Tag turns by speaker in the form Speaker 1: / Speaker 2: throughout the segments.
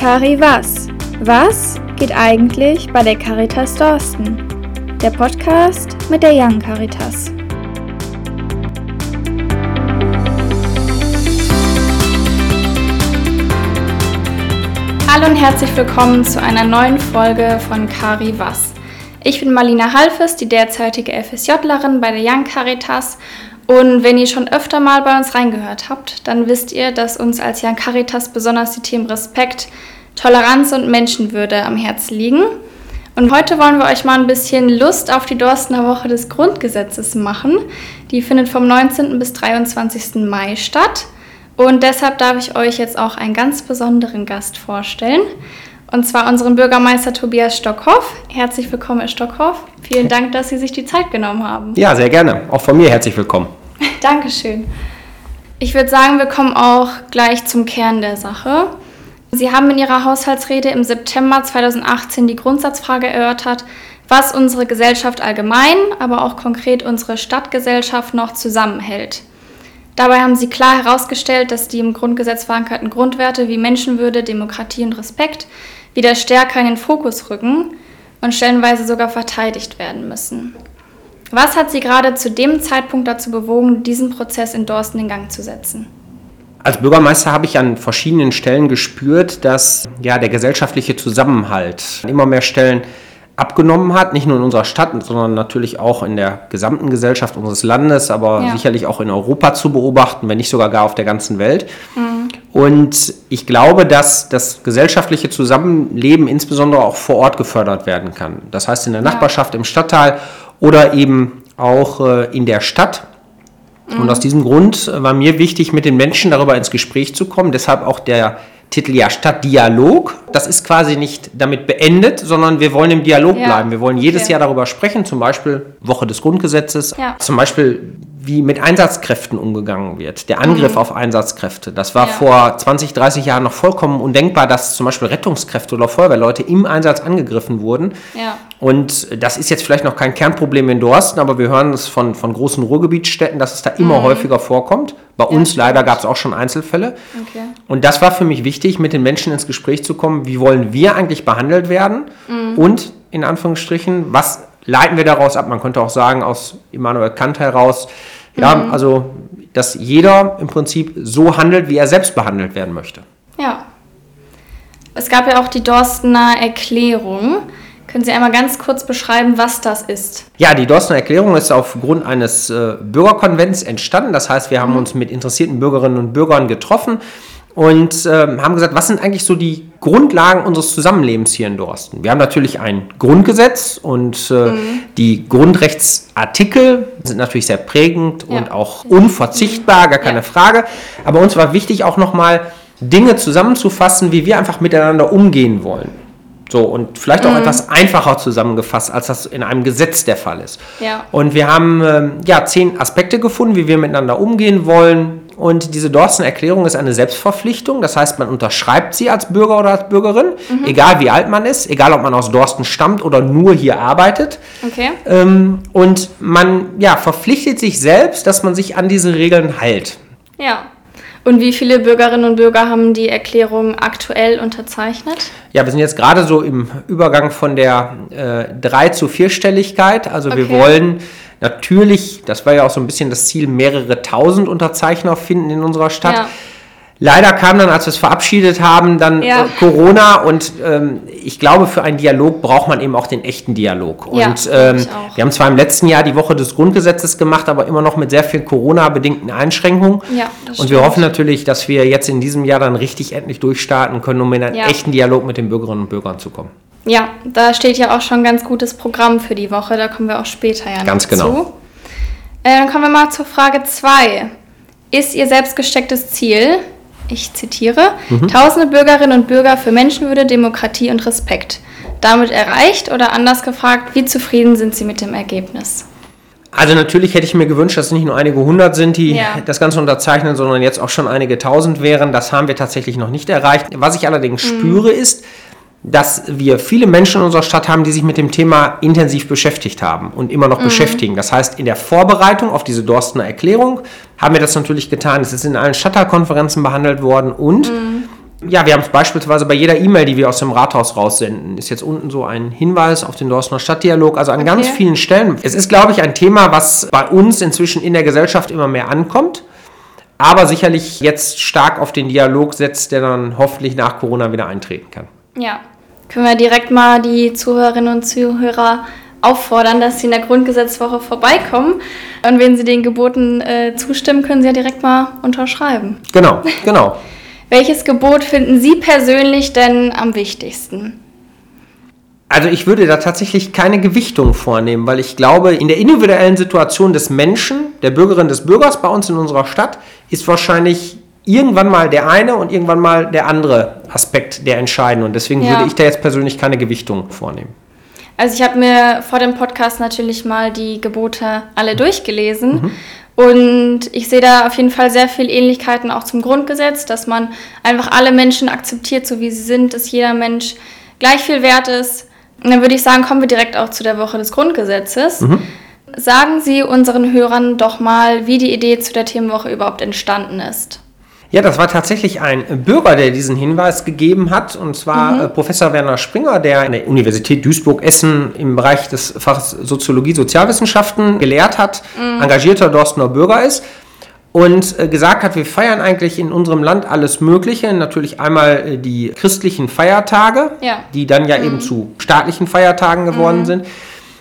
Speaker 1: Cari Was? Was geht eigentlich bei der Caritas Dorsten? Der Podcast mit der Young Caritas. Hallo und herzlich willkommen zu einer neuen Folge von Cari Was. Ich bin Marlina Halfes, die derzeitige FSJlerin bei der Young Caritas und wenn ihr schon öfter mal bei uns reingehört habt, dann wisst ihr, dass uns als Jan Caritas besonders die Themen Respekt, Toleranz und Menschenwürde am Herzen liegen. Und heute wollen wir euch mal ein bisschen Lust auf die Dorstener Woche des Grundgesetzes machen. Die findet vom 19. bis 23. Mai statt. Und deshalb darf ich euch jetzt auch einen ganz besonderen Gast vorstellen. Und zwar unseren Bürgermeister Tobias Stockhoff. Herzlich willkommen, Herr Stockhoff. Vielen Dank, dass Sie sich die Zeit genommen haben.
Speaker 2: Ja, sehr gerne. Auch von mir herzlich willkommen.
Speaker 1: Dankeschön. Ich würde sagen, wir kommen auch gleich zum Kern der Sache. Sie haben in Ihrer Haushaltsrede im September 2018 die Grundsatzfrage erörtert, was unsere Gesellschaft allgemein, aber auch konkret unsere Stadtgesellschaft noch zusammenhält. Dabei haben Sie klar herausgestellt, dass die im Grundgesetz verankerten Grundwerte wie Menschenwürde, Demokratie und Respekt wieder stärker in den Fokus rücken und stellenweise sogar verteidigt werden müssen. Was hat Sie gerade zu dem Zeitpunkt dazu bewogen, diesen Prozess in Dorsten in Gang zu setzen?
Speaker 2: Als Bürgermeister habe ich an verschiedenen Stellen gespürt, dass ja, der gesellschaftliche Zusammenhalt immer mehr Stellen abgenommen hat, nicht nur in unserer Stadt, sondern natürlich auch in der gesamten Gesellschaft unseres Landes, aber ja. sicherlich auch in Europa zu beobachten, wenn nicht sogar gar auf der ganzen Welt. Mhm. Und ich glaube, dass das gesellschaftliche Zusammenleben insbesondere auch vor Ort gefördert werden kann. Das heißt in der Nachbarschaft, im Stadtteil oder eben auch äh, in der Stadt. Mhm. Und aus diesem Grund war mir wichtig, mit den Menschen darüber ins Gespräch zu kommen. Deshalb auch der Titel ja Stadtdialog. Das ist quasi nicht damit beendet, sondern wir wollen im Dialog ja. bleiben. Wir wollen jedes okay. Jahr darüber sprechen, zum Beispiel Woche des Grundgesetzes, ja. zum Beispiel wie mit Einsatzkräften umgegangen wird. Der Angriff mhm. auf Einsatzkräfte. Das war ja. vor 20, 30 Jahren noch vollkommen undenkbar, dass zum Beispiel Rettungskräfte oder Feuerwehrleute im Einsatz angegriffen wurden. Ja. Und das ist jetzt vielleicht noch kein Kernproblem in Dorsten, aber wir hören es von, von großen Ruhrgebietsstädten, dass es da immer mhm. häufiger vorkommt. Bei ja, uns leider gab es auch schon Einzelfälle. Okay. Und das war für mich wichtig, mit den Menschen ins Gespräch zu kommen. Wie wollen wir eigentlich behandelt werden? Mhm. Und in Anführungsstrichen, was leiten wir daraus ab? Man könnte auch sagen, aus Immanuel Kant heraus, ja, mhm. also, dass jeder im Prinzip so handelt, wie er selbst behandelt werden möchte.
Speaker 1: Ja. Es gab ja auch die Dorstener Erklärung. Können Sie einmal ganz kurz beschreiben, was das ist?
Speaker 2: Ja, die Dorstener Erklärung ist aufgrund eines äh, Bürgerkonvents entstanden. Das heißt, wir haben mhm. uns mit interessierten Bürgerinnen und Bürgern getroffen und äh, haben gesagt, was sind eigentlich so die Grundlagen unseres Zusammenlebens hier in Dorsten? Wir haben natürlich ein Grundgesetz und äh, mhm. die Grundrechtsartikel sind natürlich sehr prägend ja. und auch unverzichtbar, gar keine ja. Frage. Aber uns war wichtig auch nochmal Dinge zusammenzufassen, wie wir einfach miteinander umgehen wollen. So, und vielleicht auch mhm. etwas einfacher zusammengefasst, als das in einem Gesetz der Fall ist. Ja. Und wir haben ähm, ja zehn Aspekte gefunden, wie wir miteinander umgehen wollen, und diese Dorsten-Erklärung ist eine Selbstverpflichtung. Das heißt, man unterschreibt sie als Bürger oder als Bürgerin, mhm. egal wie alt man ist, egal ob man aus Dorsten stammt oder nur hier arbeitet. Okay. Ähm, und man ja, verpflichtet sich selbst, dass man sich an diese Regeln hält.
Speaker 1: Ja. Und wie viele Bürgerinnen und Bürger haben die Erklärung aktuell unterzeichnet?
Speaker 2: Ja, wir sind jetzt gerade so im Übergang von der äh, 3 zu 4-Stelligkeit. Also okay. wir wollen natürlich, das war ja auch so ein bisschen das Ziel, mehrere tausend Unterzeichner finden in unserer Stadt. Ja. Leider kam dann, als wir es verabschiedet haben, dann ja. äh, Corona und ähm, ich glaube, für einen Dialog braucht man eben auch den echten Dialog. Ja, und ähm, wir haben zwar im letzten Jahr die Woche des Grundgesetzes gemacht, aber immer noch mit sehr vielen Corona-bedingten Einschränkungen. Ja, und stimmt. wir hoffen natürlich, dass wir jetzt in diesem Jahr dann richtig endlich durchstarten können, um in einen echten Dialog mit den Bürgerinnen und Bürgern zu kommen.
Speaker 1: Ja, da steht ja auch schon ein ganz gutes Programm für die Woche. Da kommen wir auch später ja
Speaker 2: Ganz genau. Zu.
Speaker 1: Äh, dann kommen wir mal zur Frage 2. Ist Ihr selbstgestecktes Ziel, ich zitiere, mhm. tausende Bürgerinnen und Bürger für Menschenwürde, Demokratie und Respekt damit erreicht oder anders gefragt, wie zufrieden sind Sie mit dem Ergebnis?
Speaker 2: Also natürlich hätte ich mir gewünscht, dass es nicht nur einige hundert sind, die ja. das Ganze unterzeichnen, sondern jetzt auch schon einige tausend wären. Das haben wir tatsächlich noch nicht erreicht. Was ich allerdings mhm. spüre ist, dass wir viele Menschen in unserer Stadt haben, die sich mit dem Thema intensiv beschäftigt haben und immer noch mhm. beschäftigen. Das heißt, in der Vorbereitung auf diese Dorstener Erklärung haben wir das natürlich getan. Es ist in allen Stadtteilkonferenzen behandelt worden und mhm. Ja, wir haben es beispielsweise bei jeder E-Mail, die wir aus dem Rathaus raussenden, ist jetzt unten so ein Hinweis auf den Dorstener Stadtdialog, also an okay. ganz vielen Stellen. Es ist, glaube ich, ein Thema, was bei uns inzwischen in der Gesellschaft immer mehr ankommt, aber sicherlich jetzt stark auf den Dialog setzt, der dann hoffentlich nach Corona wieder eintreten kann.
Speaker 1: Ja, können wir direkt mal die Zuhörerinnen und Zuhörer auffordern, dass sie in der Grundgesetzwoche vorbeikommen. Und wenn sie den Geboten äh, zustimmen, können sie ja direkt mal unterschreiben.
Speaker 2: Genau, genau.
Speaker 1: Welches Gebot finden Sie persönlich denn am wichtigsten?
Speaker 2: Also ich würde da tatsächlich keine Gewichtung vornehmen, weil ich glaube, in der individuellen Situation des Menschen, der Bürgerin des Bürgers bei uns in unserer Stadt, ist wahrscheinlich irgendwann mal der eine und irgendwann mal der andere Aspekt der entscheidende. Und deswegen ja. würde ich da jetzt persönlich keine Gewichtung vornehmen.
Speaker 1: Also ich habe mir vor dem Podcast natürlich mal die Gebote alle durchgelesen. Mhm. Und ich sehe da auf jeden Fall sehr viele Ähnlichkeiten auch zum Grundgesetz, dass man einfach alle Menschen akzeptiert, so wie sie sind, dass jeder Mensch gleich viel wert ist. Und dann würde ich sagen, kommen wir direkt auch zu der Woche des Grundgesetzes. Mhm. Sagen Sie unseren Hörern doch mal, wie die Idee zu der Themenwoche überhaupt entstanden ist.
Speaker 2: Ja, das war tatsächlich ein Bürger, der diesen Hinweis gegeben hat, und zwar mhm. Äh, Professor Werner Springer, der an der Universität Duisburg-Essen im Bereich des Fachs Soziologie, Sozialwissenschaften gelehrt hat, mhm. engagierter Dorstener Bürger ist und äh, gesagt hat, wir feiern eigentlich in unserem Land alles Mögliche. Natürlich einmal äh, die christlichen Feiertage, ja. die dann ja mhm. eben zu staatlichen Feiertagen geworden mhm. sind.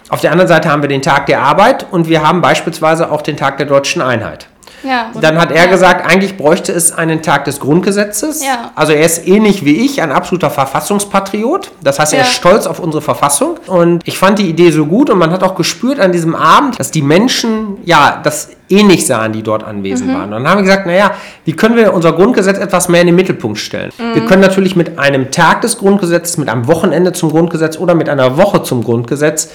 Speaker 2: Auf der anderen Seite haben wir den Tag der Arbeit und wir haben beispielsweise auch den Tag der deutschen Einheit. Ja. Dann hat er ja. gesagt, eigentlich bräuchte es einen Tag des Grundgesetzes. Ja. Also er ist ähnlich wie ich, ein absoluter Verfassungspatriot. Das heißt, er ist stolz auf unsere Verfassung. Und ich fand die Idee so gut und man hat auch gespürt an diesem Abend, dass die Menschen ja das ähnlich sahen, die dort anwesend mhm. waren. Und dann haben wir gesagt, naja, wie können wir unser Grundgesetz etwas mehr in den Mittelpunkt stellen? Mhm. Wir können natürlich mit einem Tag des Grundgesetzes, mit einem Wochenende zum Grundgesetz oder mit einer Woche zum Grundgesetz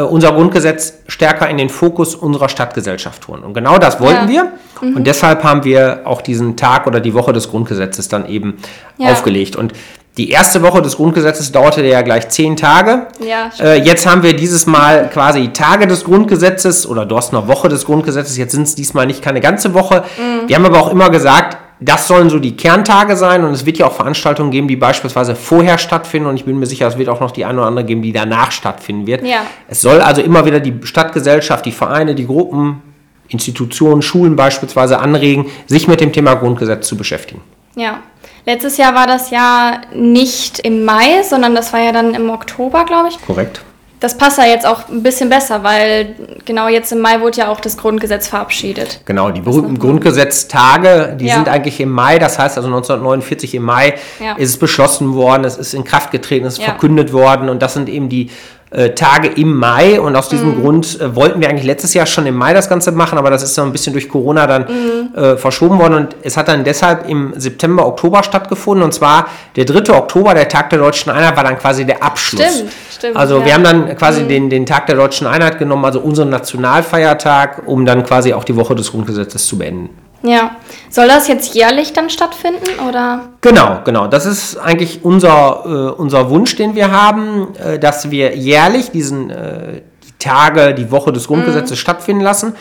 Speaker 2: unser Grundgesetz stärker in den Fokus unserer Stadtgesellschaft holen. Und genau das wollten ja. wir. Mhm. Und deshalb haben wir auch diesen Tag oder die Woche des Grundgesetzes dann eben ja. aufgelegt. Und die erste Woche des Grundgesetzes dauerte ja gleich zehn Tage. Ja, äh, jetzt haben wir dieses Mal quasi Tage des Grundgesetzes oder Dorstner Woche des Grundgesetzes. Jetzt sind es diesmal nicht keine ganze Woche. Mhm. Wir haben aber auch immer gesagt, das sollen so die Kerntage sein und es wird ja auch Veranstaltungen geben, die beispielsweise vorher stattfinden und ich bin mir sicher, es wird auch noch die eine oder andere geben, die danach stattfinden wird. Ja. Es soll also immer wieder die Stadtgesellschaft, die Vereine, die Gruppen, Institutionen, Schulen beispielsweise anregen, sich mit dem Thema Grundgesetz zu beschäftigen.
Speaker 1: Ja. Letztes Jahr war das ja nicht im Mai, sondern das war ja dann im Oktober, glaube ich.
Speaker 2: Korrekt.
Speaker 1: Das passt ja jetzt auch ein bisschen besser, weil genau jetzt im Mai wurde ja auch das Grundgesetz verabschiedet.
Speaker 2: Genau, die berühmten Grundgesetztage, die ja. sind eigentlich im Mai, das heißt also 1949 im Mai ja. ist es beschlossen worden, es ist in Kraft getreten, es ist ja. verkündet worden und das sind eben die äh, Tage im Mai und aus diesem mhm. Grund äh, wollten wir eigentlich letztes Jahr schon im Mai das Ganze machen, aber das ist so ein bisschen durch Corona dann mhm. Äh, verschoben worden und es hat dann deshalb im September, Oktober stattgefunden und zwar der 3. Oktober, der Tag der Deutschen Einheit, war dann quasi der Abschluss. Stimmt, stimmt. Also ja. wir haben dann quasi mhm. den, den Tag der Deutschen Einheit genommen, also unseren Nationalfeiertag, um dann quasi auch die Woche des Grundgesetzes zu beenden.
Speaker 1: Ja. Soll das jetzt jährlich dann stattfinden oder?
Speaker 2: Genau, genau. Das ist eigentlich unser, äh, unser Wunsch, den wir haben, äh, dass wir jährlich diesen äh, die Tage, die Woche des Grundgesetzes mhm. stattfinden lassen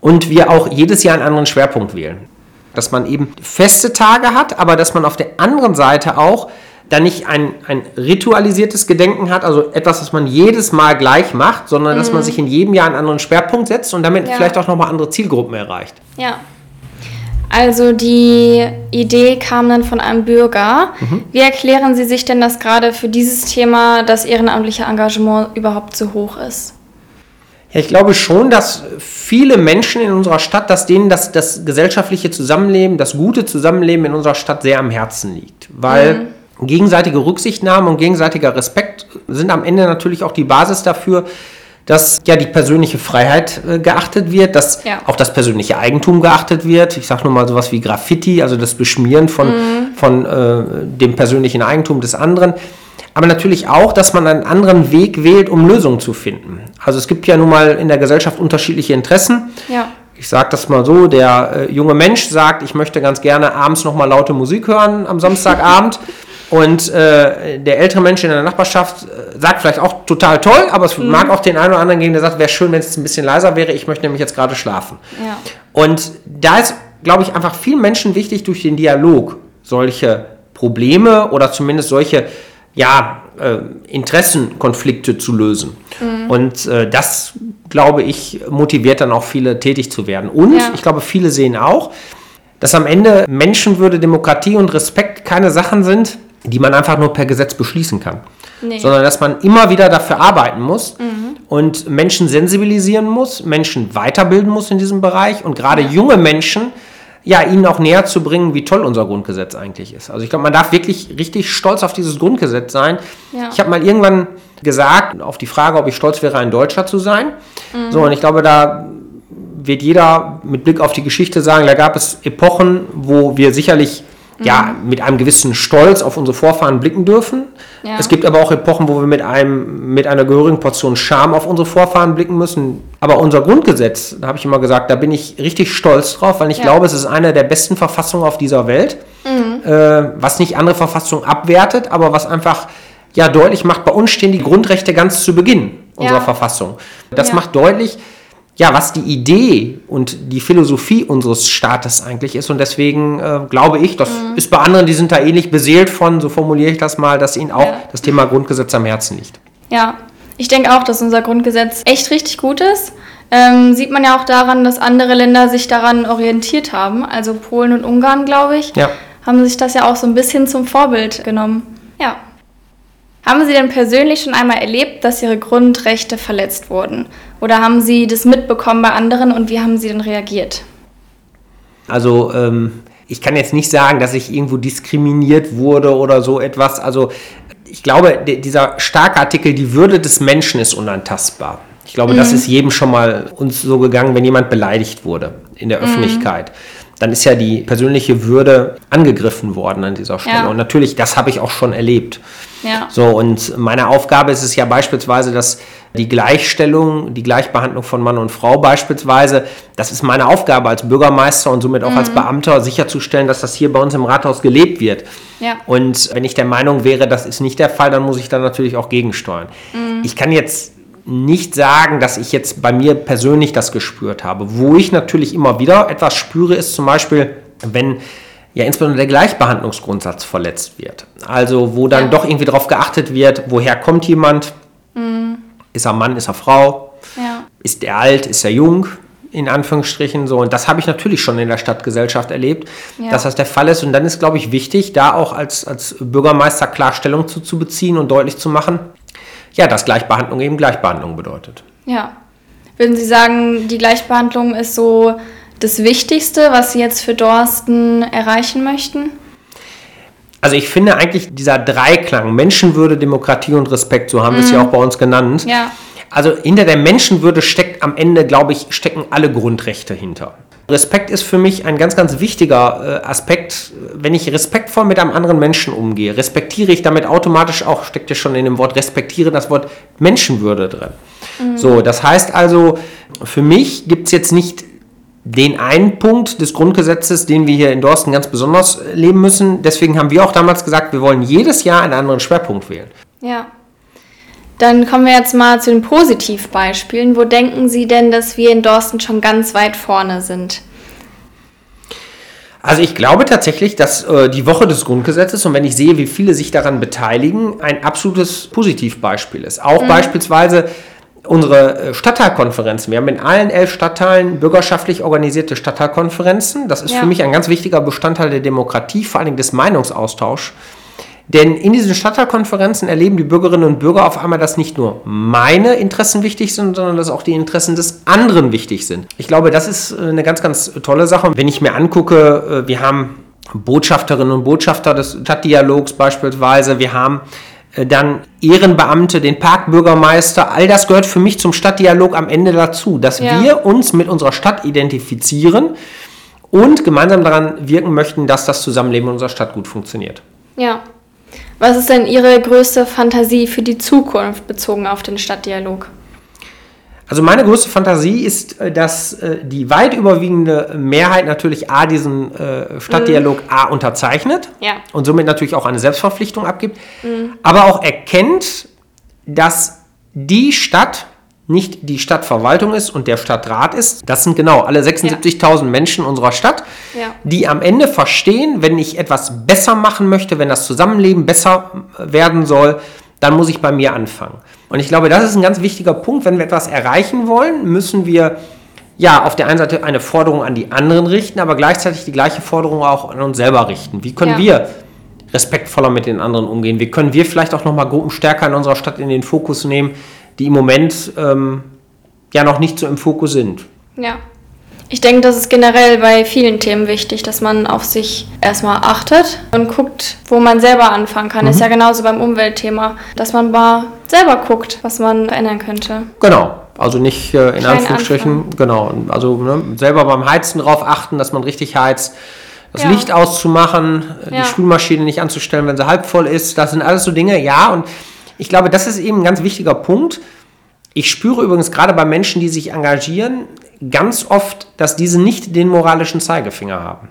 Speaker 2: und wir auch jedes Jahr einen anderen Schwerpunkt wählen. Dass man eben feste Tage hat, aber dass man auf der anderen Seite auch dann nicht ein, ein ritualisiertes Gedenken hat, also etwas, was man jedes Mal gleich macht, sondern mhm. dass man mhm. sich in jedem Jahr einen anderen Schwerpunkt setzt und damit ja. vielleicht auch nochmal andere Zielgruppen erreicht.
Speaker 1: Ja. Also die Idee kam dann von einem Bürger. Mhm. Wie erklären Sie sich denn, dass gerade für dieses Thema das ehrenamtliche Engagement überhaupt so hoch ist?
Speaker 2: Ja, ich glaube schon, dass viele Menschen in unserer Stadt, dass denen das, das gesellschaftliche Zusammenleben, das gute Zusammenleben in unserer Stadt sehr am Herzen liegt. Weil mhm. gegenseitige Rücksichtnahme und gegenseitiger Respekt sind am Ende natürlich auch die Basis dafür, dass ja die persönliche Freiheit äh, geachtet wird, dass ja. auch das persönliche Eigentum geachtet wird. Ich sage nur mal sowas wie Graffiti, also das Beschmieren von, mhm. von äh, dem persönlichen Eigentum des anderen. Aber natürlich auch, dass man einen anderen Weg wählt, um Lösungen zu finden. Also es gibt ja nun mal in der Gesellschaft unterschiedliche Interessen. Ja. Ich sage das mal so, der äh, junge Mensch sagt, ich möchte ganz gerne abends nochmal laute Musik hören am Samstagabend. Und äh, der ältere Mensch in der Nachbarschaft äh, sagt vielleicht auch total toll, aber es mhm. mag auch den einen oder anderen geben, der sagt, wäre schön, wenn es ein bisschen leiser wäre, ich möchte nämlich jetzt gerade schlafen. Ja. Und da ist, glaube ich, einfach vielen Menschen wichtig, durch den Dialog solche Probleme oder zumindest solche ja, äh, Interessenkonflikte zu lösen. Mhm. Und äh, das, glaube ich, motiviert dann auch viele tätig zu werden. Und ja. ich glaube, viele sehen auch, dass am Ende Menschenwürde, Demokratie und Respekt keine Sachen sind, die man einfach nur per Gesetz beschließen kann. Nee. Sondern dass man immer wieder dafür arbeiten muss mhm. und Menschen sensibilisieren muss, Menschen weiterbilden muss in diesem Bereich und gerade junge Menschen ja, ihnen auch näher zu bringen, wie toll unser Grundgesetz eigentlich ist. Also ich glaube, man darf wirklich richtig stolz auf dieses Grundgesetz sein. Ja. Ich habe mal irgendwann gesagt, auf die Frage, ob ich stolz wäre, ein Deutscher zu sein. Mhm. So, und ich glaube, da wird jeder mit Blick auf die Geschichte sagen, da gab es Epochen, wo wir sicherlich ja, mhm. mit einem gewissen Stolz auf unsere Vorfahren blicken dürfen. Ja. Es gibt aber auch Epochen, wo wir mit, einem, mit einer gehörigen Portion Scham auf unsere Vorfahren blicken müssen. Aber unser Grundgesetz, da habe ich immer gesagt, da bin ich richtig stolz drauf, weil ich ja. glaube, es ist eine der besten Verfassungen auf dieser Welt, mhm. äh, was nicht andere Verfassungen abwertet, aber was einfach ja deutlich macht, bei uns stehen die Grundrechte ganz zu Beginn unserer ja. Verfassung. Das macht deutlich, ja, was die Idee und die Philosophie unseres Staates eigentlich ist. Und deswegen äh, glaube ich, das mhm. ist bei anderen, die sind da ähnlich beseelt von, so formuliere ich das mal, dass ihnen auch ja. das Thema Grundgesetz am Herzen liegt.
Speaker 1: Ja, ich denke auch, dass unser Grundgesetz echt richtig gut ist. Ähm, sieht man ja auch daran, dass andere Länder sich daran orientiert haben. Also Polen und Ungarn, glaube ich, ja. haben sich das ja auch so ein bisschen zum Vorbild genommen. Ja. Haben Sie denn persönlich schon einmal erlebt, dass Ihre Grundrechte verletzt wurden? Oder haben Sie das mitbekommen bei anderen und wie haben Sie denn reagiert?
Speaker 2: Also ähm, ich kann jetzt nicht sagen, dass ich irgendwo diskriminiert wurde oder so etwas. Also ich glaube, dieser starke Artikel, die Würde des Menschen ist unantastbar. Ich glaube, mhm. das ist jedem schon mal uns so gegangen, wenn jemand beleidigt wurde in der mhm. Öffentlichkeit dann ist ja die persönliche Würde angegriffen worden an dieser Stelle. Ja. Und natürlich, das habe ich auch schon erlebt. Ja. So, und meine Aufgabe ist es ja beispielsweise, dass die Gleichstellung, die Gleichbehandlung von Mann und Frau beispielsweise, das ist meine Aufgabe als Bürgermeister und somit auch mhm. als Beamter sicherzustellen, dass das hier bei uns im Rathaus gelebt wird. Ja. Und wenn ich der Meinung wäre, das ist nicht der Fall, dann muss ich da natürlich auch gegensteuern. Mhm. Ich kann jetzt nicht sagen, dass ich jetzt bei mir persönlich das gespürt habe. Wo ich natürlich immer wieder etwas spüre, ist zum Beispiel, wenn ja insbesondere der Gleichbehandlungsgrundsatz verletzt wird. Also wo dann ja. doch irgendwie darauf geachtet wird, woher kommt jemand? Mhm. Ist er Mann, ist er Frau? Ja. Ist er alt, ist er jung? In Anführungsstrichen so. Und das habe ich natürlich schon in der Stadtgesellschaft erlebt, ja. dass das der Fall ist. Und dann ist, glaube ich, wichtig, da auch als, als Bürgermeister Klarstellung zu, zu beziehen und deutlich zu machen, ja, dass Gleichbehandlung eben Gleichbehandlung bedeutet.
Speaker 1: Ja. Würden Sie sagen, die Gleichbehandlung ist so das Wichtigste, was Sie jetzt für Dorsten erreichen möchten?
Speaker 2: Also ich finde eigentlich dieser Dreiklang Menschenwürde, Demokratie und Respekt, so haben wir es ja mhm. auch bei uns genannt. Ja. Also hinter der Menschenwürde steckt am Ende, glaube ich, stecken alle Grundrechte hinter. Respekt ist für mich ein ganz, ganz wichtiger äh, Aspekt. Wenn ich respektvoll mit einem anderen Menschen umgehe, respektiere ich damit automatisch auch, steckt ja schon in dem Wort respektiere, das Wort Menschenwürde drin. Mhm. So, das heißt also, für mich gibt es jetzt nicht den einen Punkt des Grundgesetzes, den wir hier in Dorsten ganz besonders leben müssen. Deswegen haben wir auch damals gesagt, wir wollen jedes Jahr einen anderen Schwerpunkt wählen.
Speaker 1: Ja. Dann kommen wir jetzt mal zu den Positivbeispielen. Wo denken Sie denn, dass wir in Dorsten schon ganz weit vorne sind?
Speaker 2: Also ich glaube tatsächlich, dass äh, die Woche des Grundgesetzes und wenn ich sehe, wie viele sich daran beteiligen, ein absolutes Positivbeispiel ist. Auch mhm. beispielsweise unsere äh, Stadtteilkonferenzen. Wir haben in allen elf Stadtteilen bürgerschaftlich organisierte Stadtteilkonferenzen. Das ist ja. für mich ein ganz wichtiger Bestandteil der Demokratie, vor allem des Meinungsaustauschs. Denn in diesen Stadtteilkonferenzen erleben die Bürgerinnen und Bürger auf einmal, dass nicht nur meine Interessen wichtig sind, sondern dass auch die Interessen des anderen wichtig sind. Ich glaube, das ist äh, eine ganz, ganz tolle Sache. Wenn ich mir angucke, äh, wir haben Botschafterinnen und Botschafter des Stadtdialogs beispielsweise, wir haben äh, dann Ehrenbeamte, den Parkbürgermeister, all das gehört für mich zum Stadtdialog am Ende dazu, dass ja. wir uns mit unserer Stadt identifizieren und gemeinsam daran wirken möchten, dass das Zusammenleben in unserer Stadt gut funktioniert.
Speaker 1: Ja, was ist denn Ihre größte Fantasie für die Zukunft bezogen auf den Stadtdialog?
Speaker 2: Also meine größte Fantasie ist, äh, dass äh, die weit überwiegende Mehrheit natürlich A diesen äh, Stadtdialog mhm. A unterzeichnet ja. und somit natürlich auch eine Selbstverpflichtung abgibt, mhm. aber auch erkennt, dass die Stadt nicht die Stadtverwaltung ist und der Stadtrat ist. Das sind genau alle 76.000 Menschen unserer Stadt,
Speaker 1: Ja.
Speaker 2: die am Ende verstehen, wenn ich etwas besser machen möchte, wenn das Zusammenleben besser werden soll, dann muss ich bei mir anfangen. Und ich glaube, das ist ein ganz wichtiger Punkt. Wenn wir etwas erreichen wollen, müssen wir ja auf der einen Seite eine Forderung an die anderen richten, aber gleichzeitig die gleiche Forderung auch an uns selber richten. Wie können
Speaker 1: Ja.
Speaker 2: wir respektvoller mit den anderen umgehen? Wie können wir vielleicht auch nochmal Gruppen stärker in unserer Stadt in den Fokus nehmen, die im Moment ähm, ja noch nicht so im Fokus sind?
Speaker 1: Ja. Ich denke, das ist generell bei vielen Themen wichtig, dass man auf sich erstmal achtet und guckt, wo man selber anfangen kann. Ist ja genauso beim Umweltthema, dass man mal selber guckt, was man verändern könnte.
Speaker 2: Genau. Also nicht äh, in
Speaker 1: Klein
Speaker 2: Anführungsstrichen, genau. Also ne, selber beim Heizen darauf achten, dass man richtig heizt, das
Speaker 1: Ja.
Speaker 2: Licht auszumachen, äh,
Speaker 1: Ja.
Speaker 2: die Spülmaschine nicht anzustellen, wenn sie halb voll ist. Das sind alles so Dinge, ja. Und ich glaube, das ist eben ein ganz wichtiger Punkt. Ich spüre übrigens gerade bei Menschen, die sich engagieren, ganz oft, dass diese nicht den moralischen Zeigefinger haben.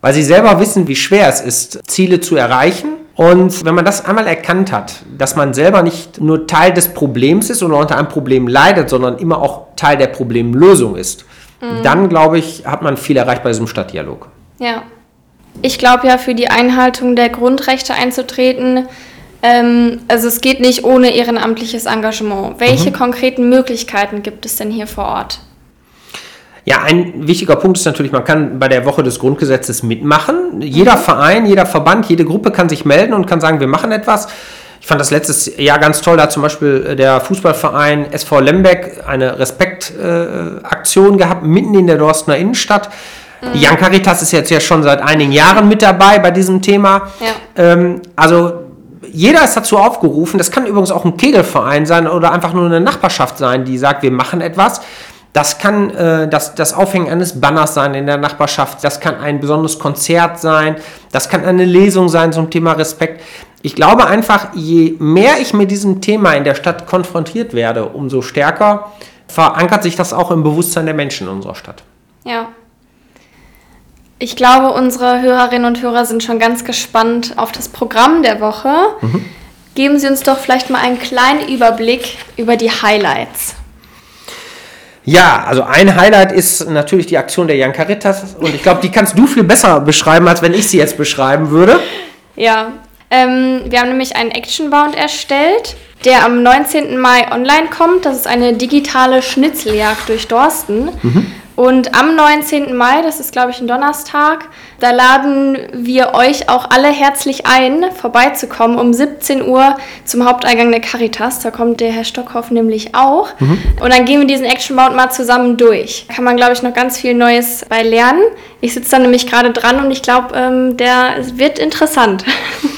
Speaker 2: Weil sie selber wissen, wie schwer es ist, Ziele zu erreichen. Und wenn man das einmal erkannt hat, dass man selber nicht nur Teil des Problems ist oder unter einem Problem leidet, sondern immer auch Teil der Problemlösung ist, dann glaube ich, hat man viel erreicht bei diesem Stadtdialog.
Speaker 1: Ja. Ich glaube ja, für die Einhaltung der Grundrechte einzutreten, ähm, also es geht nicht ohne ehrenamtliches Engagement. Welche konkreten Möglichkeiten gibt es denn hier vor Ort?
Speaker 2: Ja, ein wichtiger Punkt ist natürlich, man kann bei der Woche des Grundgesetzes mitmachen. Jeder Verein, jeder Verband, jede Gruppe kann sich melden und kann sagen, wir machen etwas. Ich fand das letztes Jahr ganz toll, da hat zum Beispiel der Fußballverein SV Lembeck eine Respektaktion gehabt, mitten in der Dorstener Innenstadt. Die Jan Caritas ist jetzt ja schon seit einigen Jahren mit dabei bei diesem Thema.
Speaker 1: Ja.
Speaker 2: Ähm, also jeder ist dazu aufgerufen. Das kann übrigens auch ein Kegelverein sein oder einfach nur eine Nachbarschaft sein, die sagt, wir machen etwas. Das kann äh, das, das Aufhängen eines Banners sein in der Nachbarschaft. Das kann ein besonderes Konzert sein. Das kann eine Lesung sein zum Thema Respekt. Ich glaube einfach, je mehr ich mit diesem Thema in der Stadt konfrontiert werde, umso stärker verankert sich das auch im Bewusstsein der Menschen in unserer Stadt.
Speaker 1: Ja. Ich glaube, unsere Hörerinnen und Hörer sind schon ganz gespannt auf das Programm der Woche. Geben Sie uns doch vielleicht mal einen kleinen Überblick über die Highlights.
Speaker 2: Ja, also ein Highlight ist natürlich die Aktion der Jan Caritas und ich glaube, die kannst du viel besser beschreiben, als wenn ich sie jetzt beschreiben würde.
Speaker 1: Ja, ähm, wir haben nämlich einen Actionbound erstellt, der am 19. Mai online kommt. Das ist eine digitale Schnitzeljagd durch Dorsten. Und am 19. Mai, das ist glaube ich ein Donnerstag, da laden wir euch auch alle herzlich ein, vorbeizukommen um 17 Uhr zum Haupteingang der Caritas. Da kommt der Herr Stockhoff nämlich auch. Und dann gehen wir diesen Actionbound mal zusammen durch. Kann man glaube ich noch ganz viel Neues bei lernen. Ich sitze da nämlich gerade dran und ich glaube, ähm, der wird interessant.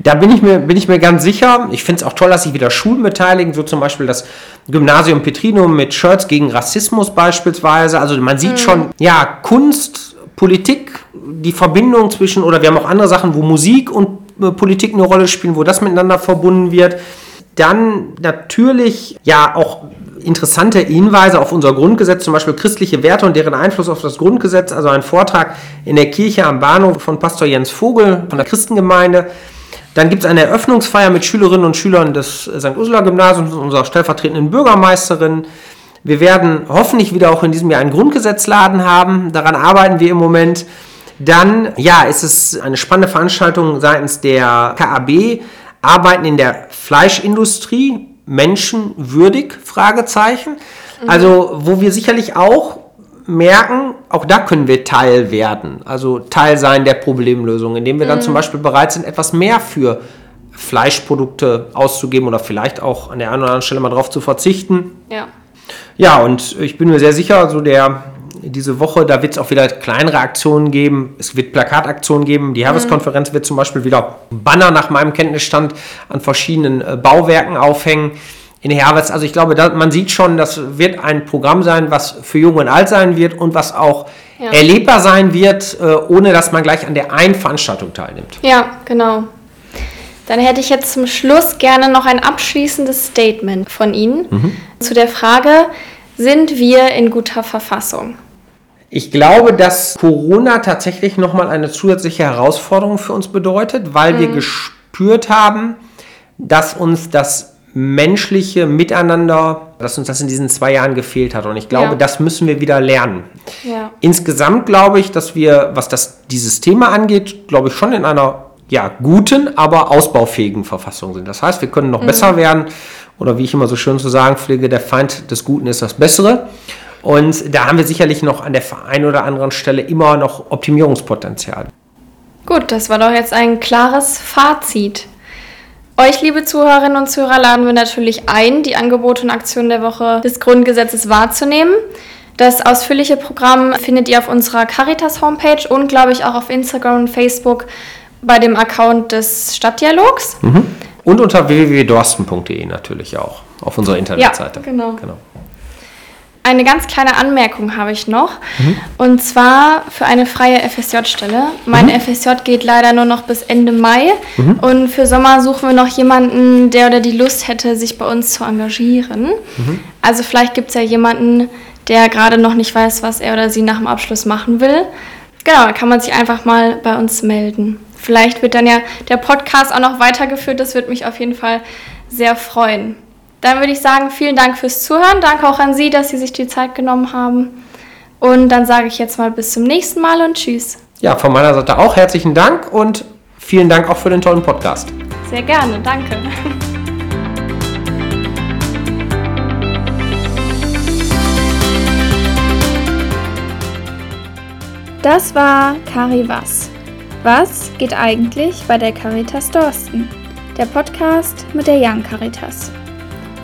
Speaker 2: Da bin ich mir, bin ich mir ganz sicher. Ich finde es auch toll, dass sich wieder Schulen beteiligen, so zum Beispiel das Gymnasium Petrinum mit Shirts gegen Rassismus beispielsweise. Also man sieht schon, ja, Kunst, Politik, die Verbindung zwischen, oder wir haben auch andere Sachen, wo Musik und äh, Politik eine Rolle spielen, wo das miteinander verbunden wird. Dann natürlich, ja, auch interessante Hinweise auf unser Grundgesetz, zum Beispiel christliche Werte und deren Einfluss auf das Grundgesetz. Also ein Vortrag in der Kirche am Bahnhof von Pastor Jens Vogel von der Christengemeinde. Dann gibt es eine Eröffnungsfeier mit Schülerinnen und Schülern des St. Ursula Gymnasiums und unserer stellvertretenden Bürgermeisterin. Wir werden hoffentlich wieder auch in diesem Jahr einen Grundgesetzladen haben. Daran arbeiten wir im Moment. Dann, ja, ist es eine spannende Veranstaltung seitens der KAB. Arbeiten in der Fleischindustrie menschenwürdig? Fragezeichen. Also, wo wir sicherlich auch merken, auch da können wir Teil werden, also Teil sein der Problemlösung, indem wir dann zum Beispiel bereit sind, etwas mehr für Fleischprodukte auszugeben oder vielleicht auch an der einen oder anderen Stelle mal drauf zu verzichten.
Speaker 1: Ja.
Speaker 2: Ja, und ich bin mir sehr sicher, also der, diese Woche, da wird es auch wieder kleinere Aktionen geben. Es wird Plakataktionen geben. Die Herbstkonferenz wird zum Beispiel wieder Banner nach meinem Kenntnisstand an verschiedenen äh, Bauwerken aufhängen in Herwitz. Also ich glaube, da, man sieht schon, das wird ein Programm sein, was für Jung und Alt sein wird und was auch
Speaker 1: Ja.
Speaker 2: erlebbar sein wird, äh, ohne dass man gleich an der einen Veranstaltung teilnimmt.
Speaker 1: Ja, genau. Dann hätte ich jetzt zum Schluss gerne noch ein abschließendes Statement von Ihnen zu der Frage, sind wir in guter Verfassung?
Speaker 2: Ich glaube, dass Corona tatsächlich nochmal eine zusätzliche Herausforderung für uns bedeutet, weil wir gespürt haben, dass uns das menschliche Miteinander, dass uns das in diesen zwei Jahren gefehlt hat. Und ich glaube,
Speaker 1: Ja.
Speaker 2: das müssen wir wieder lernen.
Speaker 1: Ja.
Speaker 2: Insgesamt glaube ich, dass wir, was das, dieses Thema angeht, glaube ich schon in einer ja, guten, aber ausbaufähigen Verfassung sind. Das heißt, wir können noch besser werden oder wie ich immer so schön zu sagen pflege, der Feind des Guten ist das Bessere. Und da haben wir sicherlich noch an der einen oder anderen Stelle immer noch Optimierungspotenzial.
Speaker 1: Gut, das war doch jetzt ein klares Fazit. Euch, liebe Zuhörerinnen und Zuhörer, laden wir natürlich ein, die Angebote und Aktionen der Woche des Grundgesetzes wahrzunehmen. Das ausführliche Programm findet ihr auf unserer Caritas-Homepage und, glaube ich, auch auf Instagram und Facebook bei dem Account des Stadtdialogs.
Speaker 2: Und unter www.dorsten.de natürlich auch, auf unserer Internetseite.
Speaker 1: genau.
Speaker 2: genau.
Speaker 1: Eine ganz kleine Anmerkung habe ich noch. Und zwar für eine freie FSJ-Stelle. Mein FSJ geht leider nur noch bis Ende Mai. Und für Sommer suchen wir noch jemanden, der oder die Lust hätte, sich bei uns zu engagieren. Also vielleicht gibt es ja jemanden, der gerade noch nicht weiß, was er oder sie nach dem Abschluss machen will. Genau, da kann man sich einfach mal bei uns melden. Vielleicht wird dann ja der Podcast auch noch weitergeführt. Das würde mich auf jeden Fall sehr freuen. Dann würde ich sagen, vielen Dank fürs Zuhören. Danke auch an Sie, dass Sie sich die Zeit genommen haben. Und dann sage ich jetzt mal bis zum nächsten Mal und tschüss.
Speaker 2: Ja, von meiner Seite auch herzlichen Dank und vielen Dank auch für den tollen Podcast.
Speaker 1: Sehr gerne, danke. Das war Cari Was. Was geht eigentlich bei der Caritas Dorsten? Der Podcast mit der Young Caritas.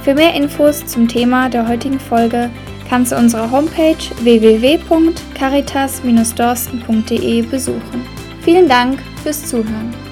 Speaker 1: Für mehr Infos zum Thema der heutigen Folge kannst du unsere Homepage www.caritas-dorsten.de besuchen. Vielen Dank fürs Zuhören.